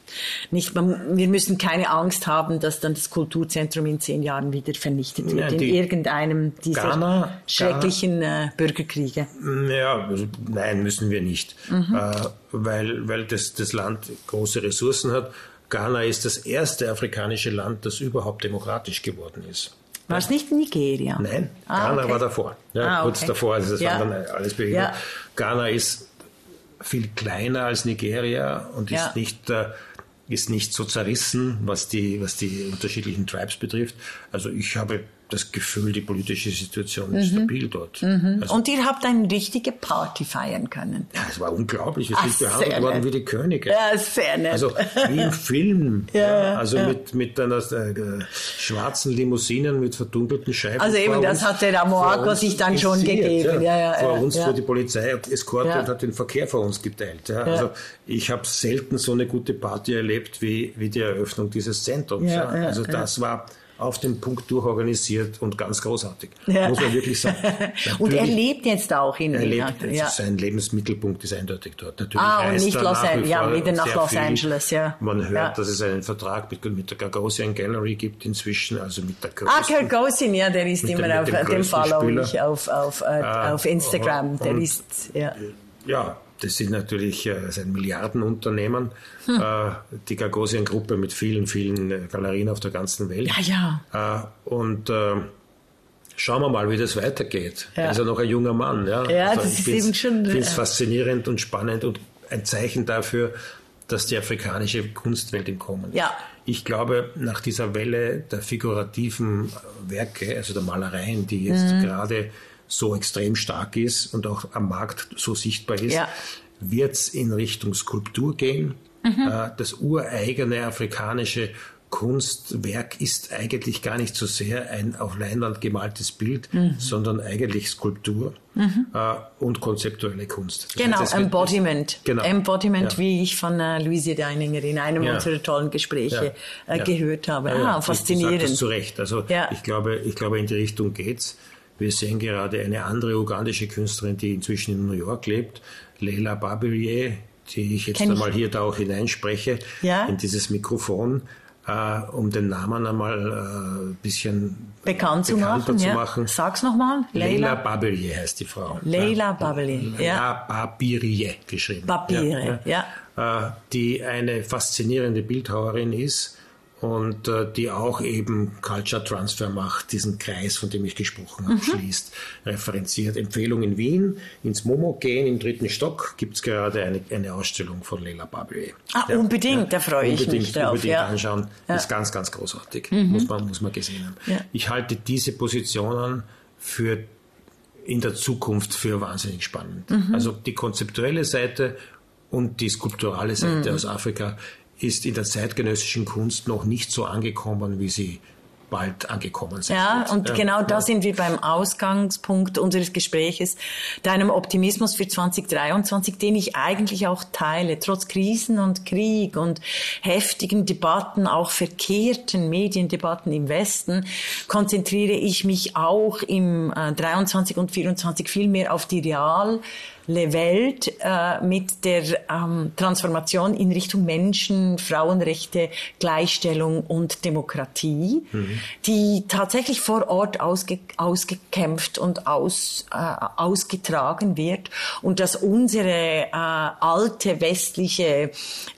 Nicht, wir müssen keine Angst haben, dass dann das Kulturzentrum in zehn Jahren wieder vernichtet wird ja, in irgendeinem dieser Ghana, schrecklichen Ghana, äh, Bürgerkriege. Ja, also, nein, müssen wir nicht, mhm. äh, weil, weil das, das Land große Ressourcen hat. Ghana ist das erste afrikanische Land, das überhaupt demokratisch geworden ist. War es nicht Nigeria? Nein, ah, Ghana okay. war davor. Ja, ah, kurz okay. davor, also das ja. waren dann alles Bewegung. Ja. Ghana ist viel kleiner als Nigeria und ist nicht äh, ist nicht so zerrissen, was die, was die unterschiedlichen Tribes betrifft. Also ich habe das Gefühl, die politische Situation ist mhm. stabil dort. Mhm. Also, und ihr habt eine richtige Party feiern können. Ja, es war unglaublich. Wir sind behandelt worden wie die Könige. Ja, sehr nett. Also wie im (laughs) Film. ja, ja, also ja. Mit, mit einer äh, schwarzen Limousinen mit verdunkelten Scheiben. Also eben, das hat der Amoaco sich dann schon gegeben. Ja. Ja, vor uns fuhr die Polizei Eskorte und hat den Verkehr vor uns geteilt. Also ich habe selten so eine gute Party erlebt wie, wie die Eröffnung dieses Zentrums. Also das war auf den Punkt durchorganisiert und ganz großartig. Ja. Muss man wirklich sagen. (laughs) und er lebt jetzt auch in Er lebt, ja. sein Lebensmittelpunkt ist eindeutig dort. Natürlich ah, und nicht Los Angeles, ja, wieder nach Los viel. Angeles, ja. Man hört, ja. dass es einen Vertrag mit, mit der Gagosian Gallery gibt inzwischen, also mit der größten, Ah, Gagosian, ja, der ist immer dem, auf, dem, dem Follow ich auf, auf, äh, ah, auf Instagram. Der ist, ja. Ja, das sind natürlich äh, ein Milliardenunternehmen, hm. äh, die Gagosian-Gruppe mit vielen, vielen äh, Galerien auf der ganzen Welt. Ja, ja. Und schauen wir mal, wie das weitergeht. Ja. Er ist ja noch ein junger Mann. Ja, ja also das ist eben schon. Ich finde es faszinierend und spannend und ein Zeichen dafür, dass die afrikanische Kunstwelt im Kommen ist. Ja. Ich glaube, nach dieser Welle der figurativen Werke, also der Malereien, die jetzt mhm. gerade so extrem stark ist und auch am Markt so sichtbar ist, ja. wird es in Richtung Skulptur gehen. Mhm. Äh, das ureigene afrikanische Kunstwerk ist eigentlich gar nicht so sehr ein auf Leinwand gemaltes Bild, mhm. sondern eigentlich Skulptur mhm. äh, und konzeptuelle Kunst. Das genau, heißt, Embodiment. Genau. Embodiment, ja. wie ich von äh, Luise Deininger in einem ja. unserer tollen Gespräche ja. äh, gehört habe. Ah, faszinierend. Ich, ich zu Recht. Also ich glaube, ich glaube, in die Richtung geht's. Wir sehen gerade eine andere ugandische Künstlerin, die inzwischen in New York lebt, Leila Babirier, die ich jetzt einmal hier da auch hineinspreche, ja? in dieses Mikrofon, äh, um den Namen einmal ein äh, bisschen bekannt zu machen. Zu machen. Ja. Sag's nochmal. Leila, Babirier heißt die Frau. Leila Babirier, ja. Babirier geschrieben. Babirier, ja. ja. Äh, die eine faszinierende Bildhauerin ist, und äh, die auch eben Culture Transfer macht, diesen Kreis, von dem ich gesprochen habe, mhm. schließt, referenziert. Empfehlung in Wien, ins Momo gehen, im dritten Stock gibt's gerade eine, eine Ausstellung von Leila Barbier. Ah, ja, unbedingt, ja, da freue ich mich drauf. Unbedingt ja. anschauen, ist ganz, ganz großartig, mhm. muss, man, muss man gesehen haben. Ich halte diese Positionen für in der Zukunft für wahnsinnig spannend. Mhm. Also die konzeptuelle Seite und die skulpturale Seite mhm. aus Afrika ist in der zeitgenössischen Kunst noch nicht so angekommen, wie sie bald angekommen sind. Ja, und ja, genau da sind wir beim Ausgangspunkt unseres Gespräches, deinem Optimismus für 2023, den ich eigentlich auch teile. Trotz Krisen und Krieg und heftigen Debatten, auch verkehrten Mediendebatten im Westen, konzentriere ich mich auch im äh, 23 und 24 viel mehr auf die Real Welt äh, mit der ähm, Transformation in Richtung Menschen, Frauenrechte, Gleichstellung und Demokratie, mhm. die tatsächlich vor Ort ausge ausgekämpft und aus, äh, ausgetragen wird und dass unsere äh, alte westliche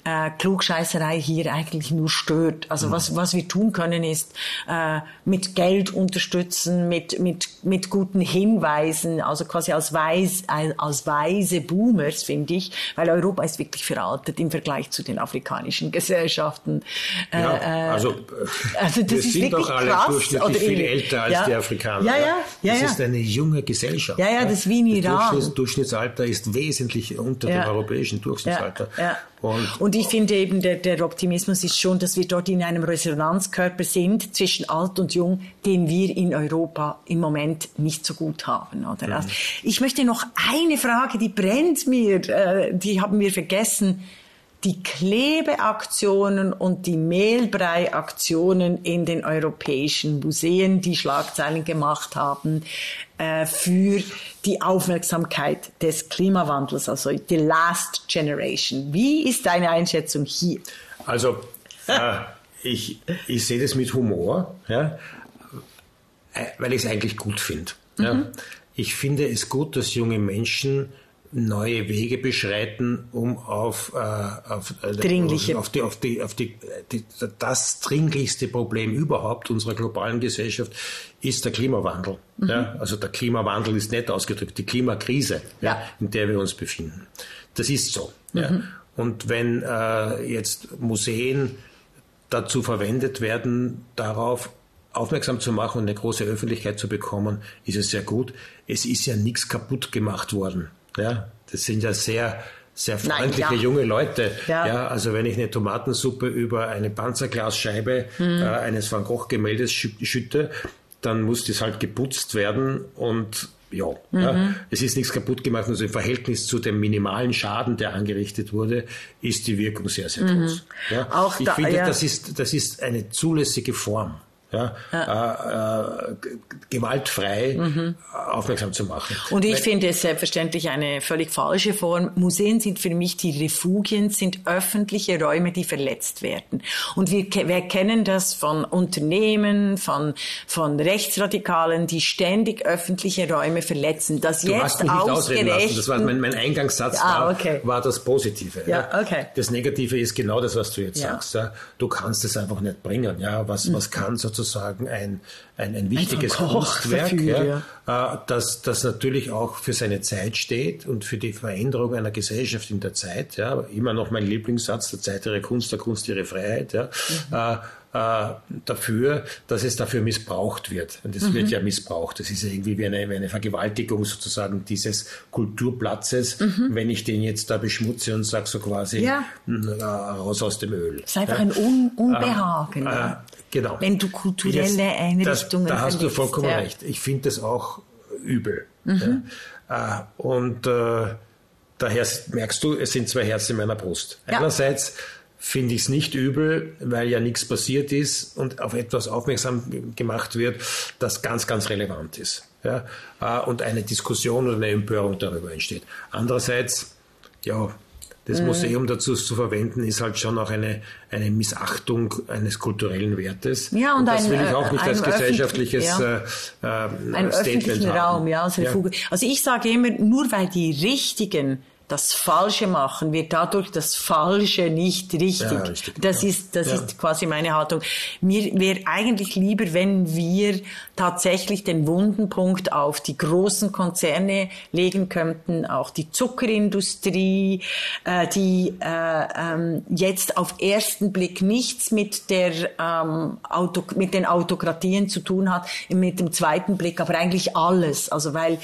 äh, Klugscheißerei hier eigentlich nur stört. Also mhm. was, was wir tun können ist äh, mit Geld unterstützen, mit, mit, mit guten Hinweisen, also quasi als Weis, als Weis weise Boomers, finde ich, weil Europa ist wirklich veraltet im Vergleich zu den afrikanischen Gesellschaften. Ja, äh, also, also das wir ist sind doch alle krass, durchschnittlich viel älter als ja, die Afrikaner. Ja, ja, ja, das ist eine junge Gesellschaft. Ja, ja, das ist wie in Iran. Das Durchschnittsalter ist wesentlich unter dem europäischen Durchschnittsalter. Und, und, ich finde eben, der, der Optimismus ist schon, dass wir dort in einem Resonanzkörper sind zwischen alt und jung, den wir in Europa im Moment nicht so gut haben. Oder? Mhm. Also ich möchte noch eine Frage, die brennt mir, äh, die haben wir vergessen die Klebeaktionen und die Mehlbrei-Aktionen in den europäischen Museen, die Schlagzeilen gemacht haben äh, für die Aufmerksamkeit des Klimawandels, also the last generation. Wie ist deine Einschätzung hier? Also, äh, ich, ich sehe das mit Humor, ja, äh, weil ich es eigentlich gut finde. Mhm. Ja. Ich finde es gut, dass junge Menschen neue Wege beschreiten, um auf, äh, auf, äh, Dringliche. auf, die, auf, die, auf die, die, das dringlichste Problem überhaupt unserer globalen Gesellschaft ist der Klimawandel. Mhm. Ja, also der Klimawandel ist nicht ausgedrückt, die Klimakrise, ja. ja in der wir uns befinden. Das ist so. Mhm. Ja. Und wenn äh, jetzt Museen dazu verwendet werden, darauf aufmerksam zu machen und eine große Öffentlichkeit zu bekommen, ist es sehr gut. Es ist ja nichts kaputt gemacht worden. Ja, das sind ja sehr, sehr freundliche Nein, ja. junge Leute. Ja. ja. also wenn ich eine Tomatensuppe über eine Panzerglasscheibe mhm. äh, eines Van Gogh Gemäldes schütte, dann muss das halt geputzt werden und ja, mhm. ja, es ist nichts kaputt gemacht. Also im Verhältnis zu dem minimalen Schaden, der angerichtet wurde, ist die Wirkung sehr, sehr mhm. groß. Mhm. Ja, Auch ich da, finde, das, ist, das ist eine zulässige Form ja, ja. Äh, äh, gewaltfrei mhm. aufmerksam zu machen. Und ich Weil, finde es selbstverständlich eine völlig falsche Form. Museen sind für mich die Refugien, sind öffentliche Räume, die verletzt werden. Und wir, wir kennen das von Unternehmen, von, von Rechtsradikalen, die ständig öffentliche Räume verletzen. Das du jetzt hast mich nicht ausreden lassen. Das war mein, mein Eingangssatz ah, okay. war, war das Positive. Ja, okay. Das Negative ist genau das, was du jetzt ja. sagst. Ja. Du kannst es einfach nicht bringen. Ja, was, mhm. was kann sozusagen sozusagen ein, ein, ein wichtiges Kunstwerk, ja, ja. Äh, das, das natürlich auch für seine Zeit steht und für die Veränderung einer Gesellschaft in der Zeit. Ja. Immer noch mein Lieblingssatz, der Zeit ihre Kunst, der Kunst ihre Freiheit. Ja. Mhm. Äh, dafür, dass es dafür missbraucht wird. Und es mhm. wird ja missbraucht. Das ist ja irgendwie wie eine, wie eine Vergewaltigung sozusagen dieses Kulturplatzes, mhm. wenn ich den jetzt da beschmutze und sage so quasi ja. äh, raus aus dem Öl. Es ist einfach ja. ein Un Unbehagen. Äh, äh, genau. Wenn du kulturelle jetzt, Einrichtungen das, Da hast du vollkommen ja. recht. Ich finde das auch übel. Mhm. Äh, und äh, daher merkst du, es sind zwei Herzen in meiner Brust. Einerseits finde ich es nicht übel, weil ja nichts passiert ist und auf etwas aufmerksam gemacht wird, das ganz, ganz relevant ist. Ja? Äh, und eine Diskussion oder eine Empörung darüber entsteht. Andererseits, ja, das mhm. Museum dazu zu verwenden, ist halt schon auch eine, eine Missachtung eines kulturellen Wertes. Ja, und, und das ein, will ich auch nicht als gesellschaftliches ja. äh, äh, Ein öffentlichen Raum, ja, als ja. Also ich sage immer, nur weil die richtigen das Falsche machen, wird dadurch das Falsche nicht richtig. Ja, richtig das ja. ist, das ja. ist quasi meine Haltung. Mir wäre eigentlich lieber, wenn wir tatsächlich den Wundenpunkt auf die großen Konzerne legen könnten, auch die Zuckerindustrie, äh, die äh, ähm, jetzt auf ersten Blick nichts mit der ähm, Auto, mit den Autokratien zu tun hat, mit dem zweiten Blick aber eigentlich alles. Also weil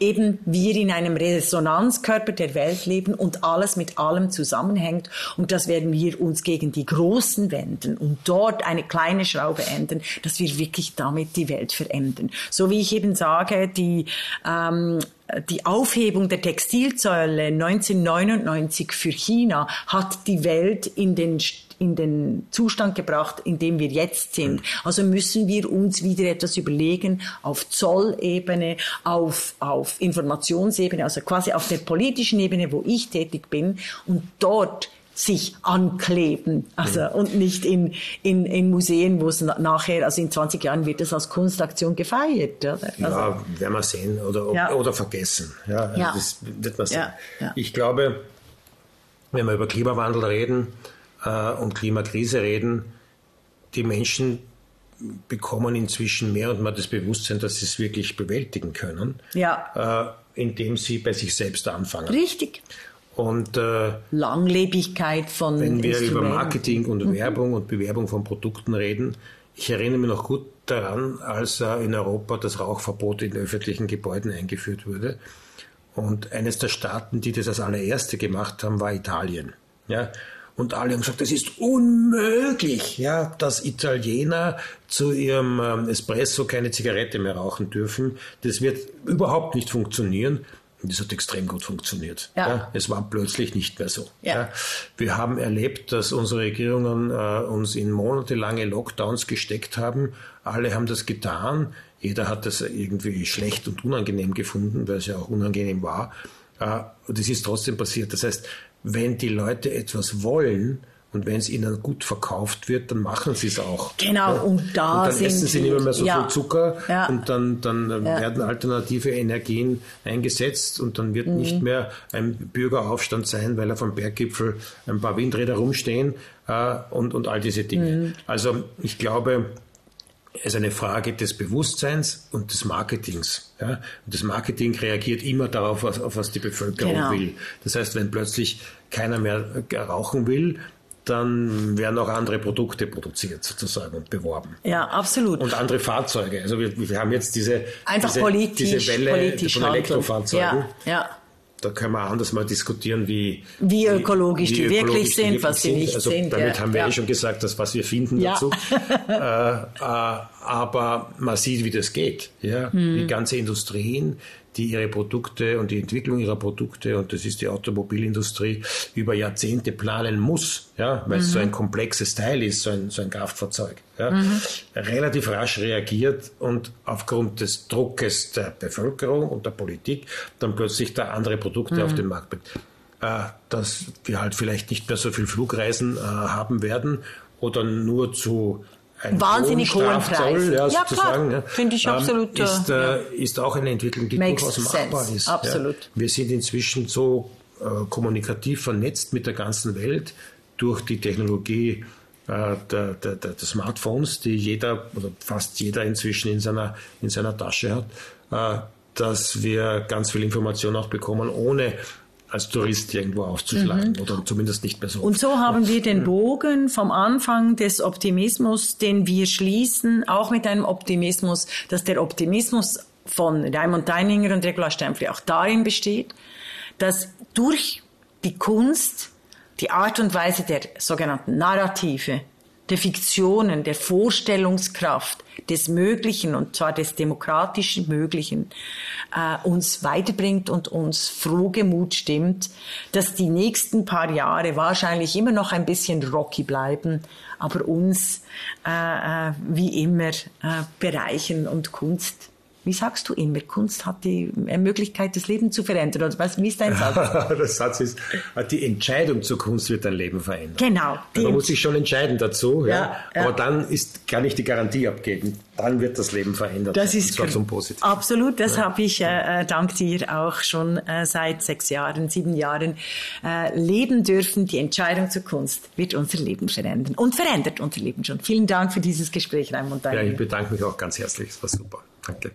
eben wir in einem Resonanzkörper der Welt leben und alles mit allem zusammenhängt und das werden wir uns gegen die Großen wenden und dort eine kleine Schraube ändern, dass wir wirklich damit die Welt verändern. So wie ich eben sage, die ähm, die Aufhebung der Textilzölle 1999 für China hat die Welt in den in den Zustand gebracht, in dem wir jetzt sind. Also müssen wir uns wieder etwas überlegen auf Zollebene, auf, auf Informationsebene, also quasi auf der politischen Ebene, wo ich tätig bin und dort sich ankleben. Also, ja. und nicht in, in, in Museen, wo es nachher, also in 20 Jahren wird es als Kunstaktion gefeiert. Oder? Also, ja, werden wir sehen oder, ja. oder vergessen. Ja, also ja. das wird man sehen. Ja. Ich glaube, wenn wir über Klimawandel reden, äh, und Klimakrise reden, die Menschen bekommen inzwischen mehr und mehr das Bewusstsein, dass sie es wirklich bewältigen können, ja. äh, indem sie bei sich selbst anfangen. Richtig. Und äh, Langlebigkeit von Wenn wir über Marketing und mhm. Werbung und Bewerbung von Produkten reden, ich erinnere mich noch gut daran, als äh, in Europa das Rauchverbot in öffentlichen Gebäuden eingeführt wurde. Und eines der Staaten, die das als allererste gemacht haben, war Italien. Ja, und alle haben gesagt, das ist unmöglich, ja, dass Italiener zu ihrem ähm, Espresso keine Zigarette mehr rauchen dürfen. Das wird überhaupt nicht funktionieren. Und das hat extrem gut funktioniert. Ja. ja. es war plötzlich nicht mehr so. Ja. ja. Wir haben erlebt, dass unsere Regierungen äh, uns in monatelange Lockdowns gesteckt haben. Alle haben das getan. Jeder hat das irgendwie schlecht und unangenehm gefunden, weil es ja auch unangenehm war. Äh, und es ist trotzdem passiert. Das heißt, wenn die Leute etwas wollen Und wenn es ihnen gut verkauft wird, dann machen sie es auch. Genau, ja? und da und dann sind essen sie nicht mehr so ja. viel Zucker Ja. und dann, dann äh, werden alternative Energien eingesetzt und dann wird Mhm. nicht mehr ein Bürgeraufstand sein, weil auf dem Berggipfel ein paar Windräder rumstehen äh, und, und all diese Dinge. Mhm. Also ich glaube, es ist eine Frage des Bewusstseins und des Marketings. Ja? Und das Marketing reagiert immer darauf, was, auf was die Bevölkerung Genau. will. Das heißt, wenn plötzlich keiner mehr äh, rauchen will, dann werden auch andere Produkte produziert sozusagen und beworben. Ja, absolut. Und andere Fahrzeuge. Also wir, wir haben jetzt diese, Einfach diese, politisch, diese Welle politisch von. Elektrofahrzeugen. Ja, ja. Da können wir anders mal diskutieren, wie, Wie ökologisch die wirklich sind, wirklich was sie nicht also sind, Damit ja, haben wir ja. eh schon gesagt, dass was wir finden Ja. dazu. (laughs) äh, äh, aber man sieht, wie das geht. Ja? Hm. Die ganze Industrien, die ihre Produkte und die Entwicklung ihrer Produkte, und das ist die Automobilindustrie, über Jahrzehnte planen muss, ja? weil es so Mhm. ein komplexes Teil ist, so ein, so ein Kraftfahrzeug. Ja? Relativ rasch reagiert und aufgrund des Druckes der Bevölkerung und der Politik dann plötzlich da andere Produkte Mhm. auf den Markt bringt. Äh, dass wir halt vielleicht nicht mehr so viel Flugreisen äh, haben werden oder nur zu einem Wahnsinnig hohen Strafzoll, Preisen. Ja, Ja, klar. ja, Finde ich ähm, absolut, äh, Ist, äh, ist auch eine Entwicklung, die Makes durchaus machbar sense. ist. Absolut. Ja. Wir sind inzwischen so äh, kommunikativ vernetzt mit der ganzen Welt durch die Technologie äh, der, der, der, der Smartphones, die jeder oder fast jeder inzwischen in seiner, in seiner Tasche hat, äh, dass wir ganz viel Information auch bekommen, ohne als Tourist irgendwo aufzuschlagen oder zumindest nicht mehr so. Mhm. Und so haben wir den Bogen vom Anfang des Optimismus, den wir schließen, auch mit einem Optimismus, dass der Optimismus von Raimund Deininger und Regula Stempfli auch darin besteht, dass durch die Kunst die Art und Weise der sogenannten Narrative, der Fiktionen, der Vorstellungskraft des Möglichen und zwar des demokratischen Möglichen äh, uns weiterbringt und uns frohgemut stimmt, dass die nächsten paar Jahre wahrscheinlich immer noch ein bisschen rocky bleiben, aber uns äh, äh, wie immer äh, bereichern und Kunst wie sagst du immer, Kunst hat die Möglichkeit, das Leben zu verändern. Oder was, wie ist dein Satz? (laughs) Der Satz ist, die Entscheidung zur Kunst wird dein Leben verändern. Genau. die Man muss sich schon entscheiden dazu, ja. Ja, ja. aber dann ist, kann ich die Garantie abgeben, dann wird das Leben verändert. Das ist zwar zum Positiven. Absolut, das habe ich äh, äh, dank dir auch schon äh, seit sechs Jahren, sieben Jahren äh, leben dürfen. Die Entscheidung zur Kunst wird unser Leben verändern und verändert unser Leben schon. Vielen Dank für dieses Gespräch, Raimund Ja, ich bedanke mich auch ganz herzlich, es war super. Danke.